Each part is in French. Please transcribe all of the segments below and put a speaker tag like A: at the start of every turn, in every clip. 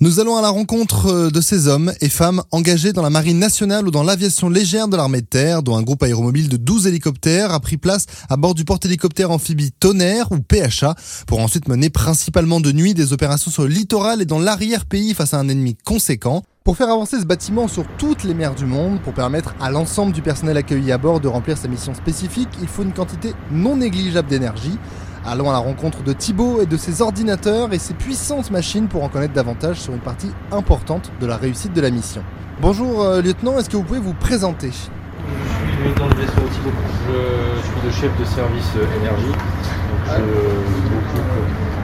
A: Nous allons à la rencontre euh, de ces hommes et femmes engagés dans la marine nationale ou dans l'aviation légère de l'armée de terre, dont un groupe aéromobile de 12 hélicoptères a pris place à bord du porte-hélicoptère amphibie Tonnerre ou PHA pour ensuite mener principalement de nuit des opérations sur le littoral et dans l'arrière-pays face à un ennemi conséquent. Pour faire avancer ce bâtiment sur toutes les mers du monde, pour permettre à l'ensemble du personnel accueilli à bord de remplir sa mission spécifique, il faut une quantité non négligeable d'énergie. Allons à la rencontre de Thibaut et de ses ordinateurs et ses puissantes machines pour en connaître davantage sur une partie importante de la réussite de la mission. Bonjour euh, lieutenant, est-ce que vous pouvez vous présenter?
B: Je suis lieutenant de vaisseau Thibaut. Je suis le chef de service euh, énergie. Donc je m'occupe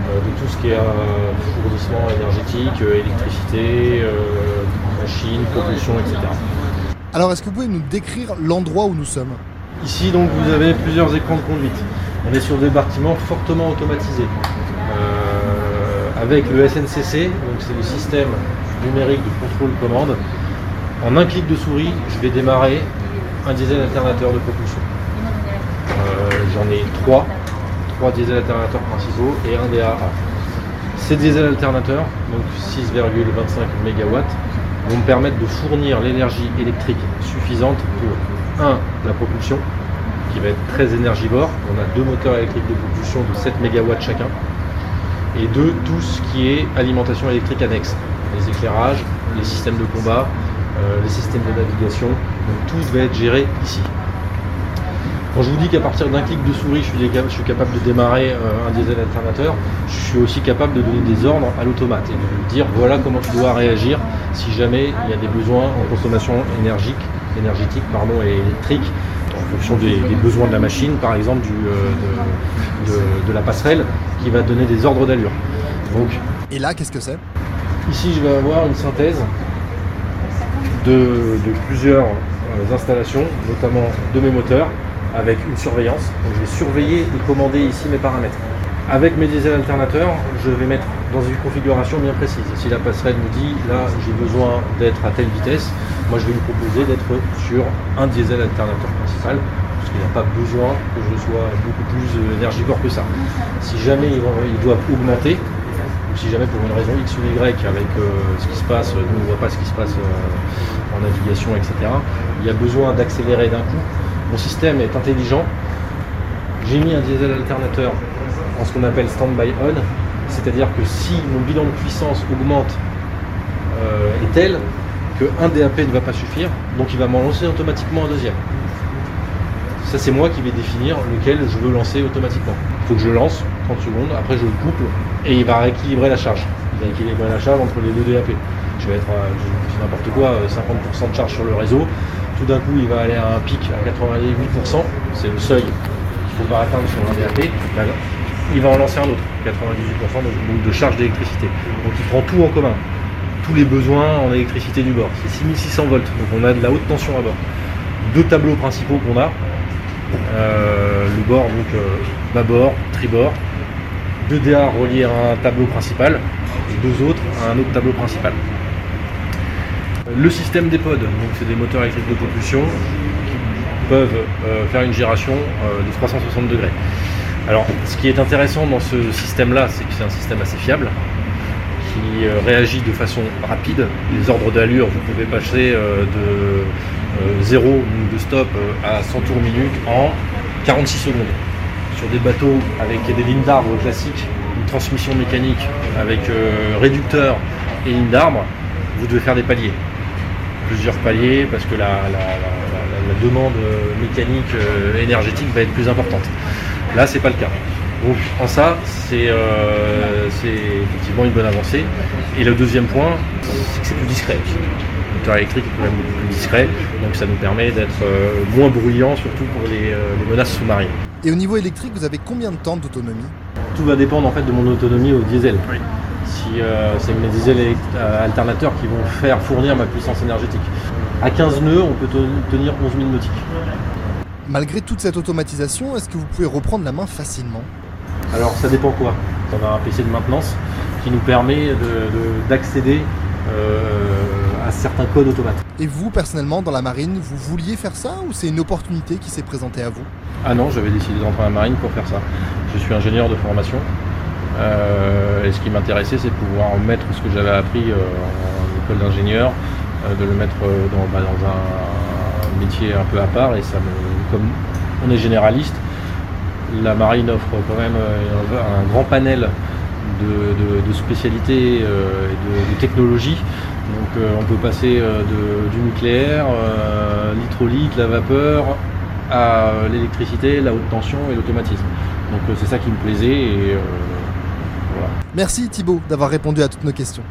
B: euh, de tout ce qui est euh, fournissement énergétique, euh, électricité, euh, machines, propulsion, etc.
A: Alors est-ce que vous pouvez nous décrire l'endroit où nous sommes?
B: Ici donc vous avez plusieurs écrans de conduite. On est sur des bâtiments fortement automatisés. Euh, avec le SNCC, donc c'est le système numérique de contrôle commande. En un clic de souris, je vais démarrer un diesel alternateur de propulsion. Euh, J'en ai trois, trois diesel alternateurs principaux et un DAA. Ces diesel alternateurs, donc 6,25 MW, vont me permettre de fournir l'énergie électrique suffisante pour 1. la propulsion, qui va être très énergivore. On a deux moteurs électriques de propulsion de 7 MW chacun. Et 2. tout ce qui est alimentation électrique annexe. Les éclairages, les systèmes de combat, euh, les systèmes de navigation. Donc tout va être géré ici. Quand je vous dis qu'à partir d'un clic de souris, je suis, je suis capable de démarrer euh, un diesel alternateur, je suis aussi capable de donner des ordres à l'automate et de lui dire voilà comment tu dois réagir si jamais il y a des besoins en consommation énergique, énergétique pardon, et électrique en fonction des, des besoins de la machine, par exemple du, euh, de, de- de la passerelle, qui va donner des ordres d'allure. Donc
A: Et là, qu'est-ce que c'est?
B: Ici, je vais avoir une synthèse de, de plusieurs euh, installations, notamment de mes moteurs, avec une surveillance. Donc, je vais surveiller et commander ici mes paramètres. Avec mes diesel alternateurs, je vais mettre dans une configuration bien précise. Si la passerelle me dit là j'ai besoin d'être à telle vitesse, moi je vais lui proposer d'être sur un diesel alternateur principal, parce qu'il n'y a pas besoin que je sois beaucoup plus euh, énergivore que ça. Si jamais ils doivent augmenter, ou si jamais pour une raison X ou Y avec euh, ce qui se passe, nous on ne voit pas ce qui se passe euh, en navigation, etc. Il y a besoin d'accélérer d'un coup. Mon système est intelligent. J'ai mis un diesel alternateur en ce qu'on appelle stand-by on, c'est-à-dire que si mon bilan de puissance augmente euh, est tel qu'un DAP ne va pas suffire, donc il va m'en lancer automatiquement un deuxième. Ça c'est moi qui vais définir lequel je veux lancer automatiquement. Il faut que je lance 30 secondes, après je le couple et il va rééquilibrer la charge. Il va équilibrer la charge entre les deux DAP. Je vais être à dis n'importe quoi, euh, 50% de charge sur le réseau. Tout d'un coup il va aller à un pic à 98%, c'est le seuil qu'il faut pas atteindre sur un DAP. Il va en lancer un autre, 98% de, de charge d'électricité. Donc il prend tout en commun, tous les besoins en électricité du bord. C'est 6600 volts, donc on a de la haute tension à bord. Deux tableaux principaux qu'on a, euh, le bord donc euh, bâbord, tribord, deux DA reliés à un tableau principal et deux autres à un autre tableau principal. Le système des pods, donc c'est des moteurs électriques de propulsion qui peuvent euh, faire une gyration euh, de 360 degrés. Alors, ce qui est intéressant dans ce système-là, c'est que c'est un système assez fiable, qui euh, réagit de façon rapide. Les ordres d'allure, vous pouvez passer euh, de 0 ou de stop euh, à 100 tours minute en 46 secondes. Sur des bateaux avec des lignes d'arbre classiques, une transmission mécanique avec euh, réducteur et ligne d'arbre, vous devez faire des paliers. Plusieurs paliers parce que la, demande euh, mécanique euh, énergétique va être plus importante. Là, c'est pas le cas. Donc, en ça, c'est euh, c'est effectivement une bonne avancée. Et le deuxième point, c'est que c'est plus discret aussi. Le moteur électrique est quand même beaucoup plus discret, donc ça nous permet d'être euh, moins bruyant, surtout pour les, euh, les menaces sous-marines.
A: Et au niveau électrique, vous avez combien de temps d'autonomie?
B: Tout va dépendre en fait de mon autonomie au diesel. Si euh, c'est mes euh, alternateurs qui vont faire fournir ma puissance énergétique. À 15 nœuds, on peut te- tenir 11 000 nautiques.
A: Malgré toute cette automatisation, est-ce que vous pouvez reprendre la main facilement?
B: Alors ça dépend quoi? On a un PC de maintenance qui nous permet de- de- d'accéder euh, à certains codes automates.
A: Et vous, personnellement, dans la marine, vous vouliez faire ça ou c'est une opportunité qui s'est présentée à vous?
B: Ah non, j'avais décidé de rentrer à la marine pour faire ça. Je suis ingénieur de formation et ce qui m'intéressait, c'est de pouvoir mettre ce que j'avais appris en école d'ingénieur, de le mettre dans, bah, dans un métier un peu à part. Et ça me, comme on est généraliste, la marine offre quand même un grand panel de, spécialités euh, et de, technologies. Donc euh, on peut passer euh, du nucléaire, l'hydraulique, la vapeur, à l'électricité, la haute tension et l'automatisme. Donc c'est ça qui me plaisait
A: Merci Thibaut d'avoir répondu à toutes nos questions.